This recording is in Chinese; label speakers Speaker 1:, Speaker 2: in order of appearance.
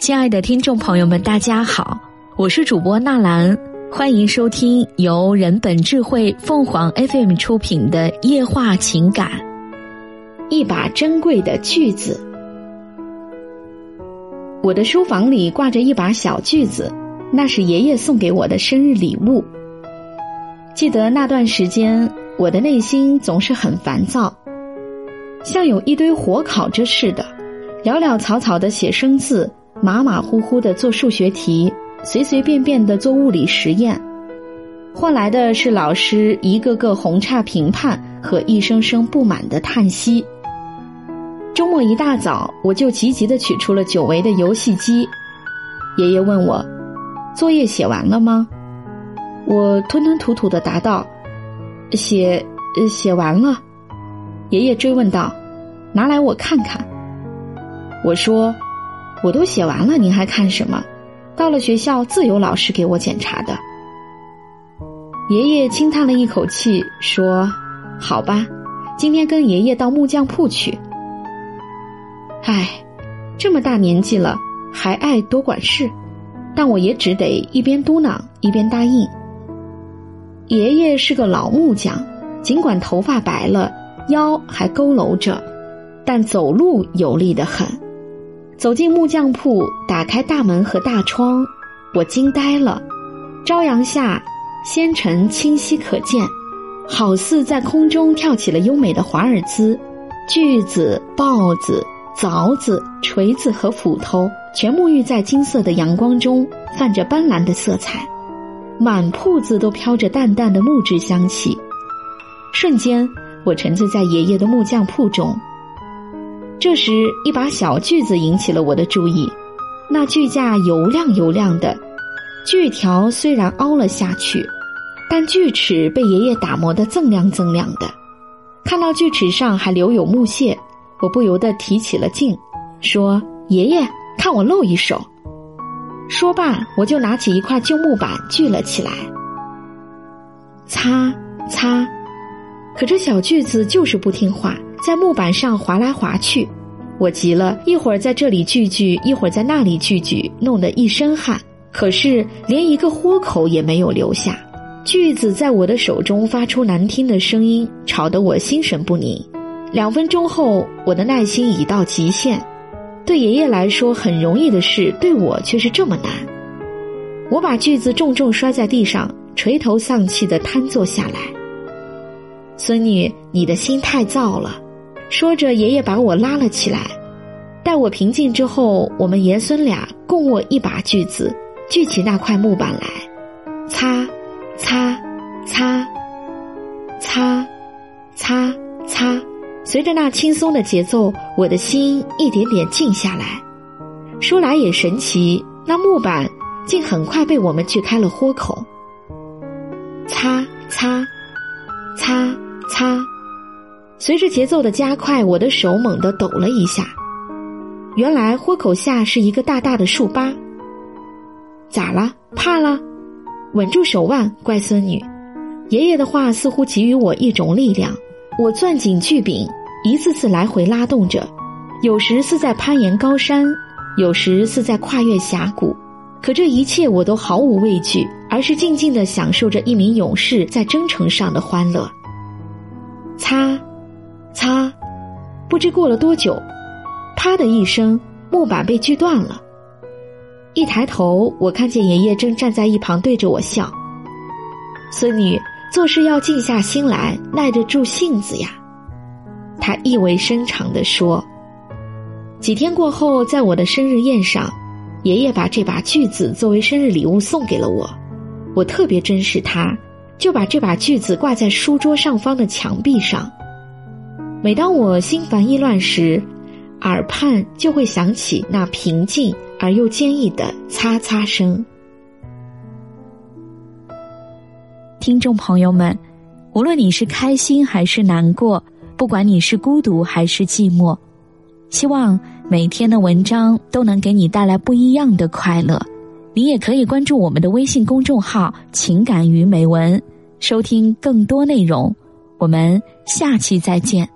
Speaker 1: 亲爱的听众朋友们，大家好，我是主播纳兰，欢迎收听由人本智慧凤凰 FM 出品的夜话情感。一把珍贵的锯子，我的书房里挂着一把小锯子，那是爷爷送给我的生日礼物。记得那段时间，我的内心总是很烦躁，像有一堆火烤着似的，潦潦草草的写生字，马马虎虎的做数学题，随随便便的做物理实验，换来的是老师一个个红叉评判和一声声不满的叹息。周末一大早，我就急急的取出了久违的游戏机。爷爷问我：“作业写完了吗？”我吞吞吐吐的答道：“写，写完了。”爷爷追问道：“拿来我看看。”我说：“我都写完了，您还看什么？到了学校自有老师给我检查的。”爷爷轻叹了一口气说：“好吧，今天跟爷爷到木匠铺去。”唉，这么大年纪了，还爱多管事，但我也只得一边嘟囔一边答应。爷爷是个老木匠，尽管头发白了，腰还佝偻着，但走路有力得很。走进木匠铺，打开大门和大窗，我惊呆了。朝阳下，纤尘清晰可见，好似在空中跳起了优美的华尔兹。锯子、刨子。凿子、锤子和斧头全沐浴在金色的阳光中，泛着斑斓的色彩，满铺子都飘着淡淡的木质香气。瞬间，我沉醉在爷爷的木匠铺中。这时，一把小锯子引起了我的注意，那锯架油亮油亮的，锯条虽然凹了下去，但锯齿被爷爷打磨得锃亮锃亮的，看到锯齿上还留有木屑。我不由得提起了劲，说：“爷爷，看我露一手。”说罢，我就拿起一块旧木板锯了起来。擦擦，可这小锯子就是不听话，在木板上划来划去。我急了，一会儿在这里锯锯，一会儿在那里锯锯，弄得一身汗。可是连一个豁口也没有留下。锯子在我的手中发出难听的声音，吵得我心神不宁。两分钟后，我的耐心已到极限。对爷爷来说很容易的事，对我却是这么难。我把锯子重重摔在地上，垂头丧气的瘫坐下来。孙女，你的心太躁了。说着，爷爷把我拉了起来。待我平静之后，我们爷孙俩共握一把锯子，锯起那块木板来，擦，擦，擦，擦，擦，擦。随着那轻松的节奏，我的心一点点静下来。说来也神奇，那木板竟很快被我们锯开了豁口。擦擦，随着节奏的加快，我的手猛地抖了一下。原来豁口下是一个大大的树疤。咋了？怕了？稳住手腕，乖孙女。爷爷的话似乎给予我一种力量。我攥紧锯柄。一次次来回拉动着，有时似在攀岩高山，有时似在跨越峡谷，可这一切我都毫无畏惧，而是静静的享受着一名勇士在征程上的欢乐。擦，擦，不知过了多久，啪的一声，木板被锯断了。一抬头，我看见爷爷正站在一旁对着我笑。孙女，做事要静下心来，耐得住性子呀。他意味深长地说：“几天过后，在我的生日宴上，爷爷把这把锯子作为生日礼物送给了我。我特别珍视它，就把这把锯子挂在书桌上方的墙壁上。每当我心烦意乱时，耳畔就会响起那平静而又坚毅的擦擦声。”听众朋友们，无论你是开心还是难过。不管你是孤独还是寂寞，希望每天的文章都能给你带来不一样的快乐。你也可以关注我们的微信公众号“情感与美文”，收听更多内容。我们下期再见。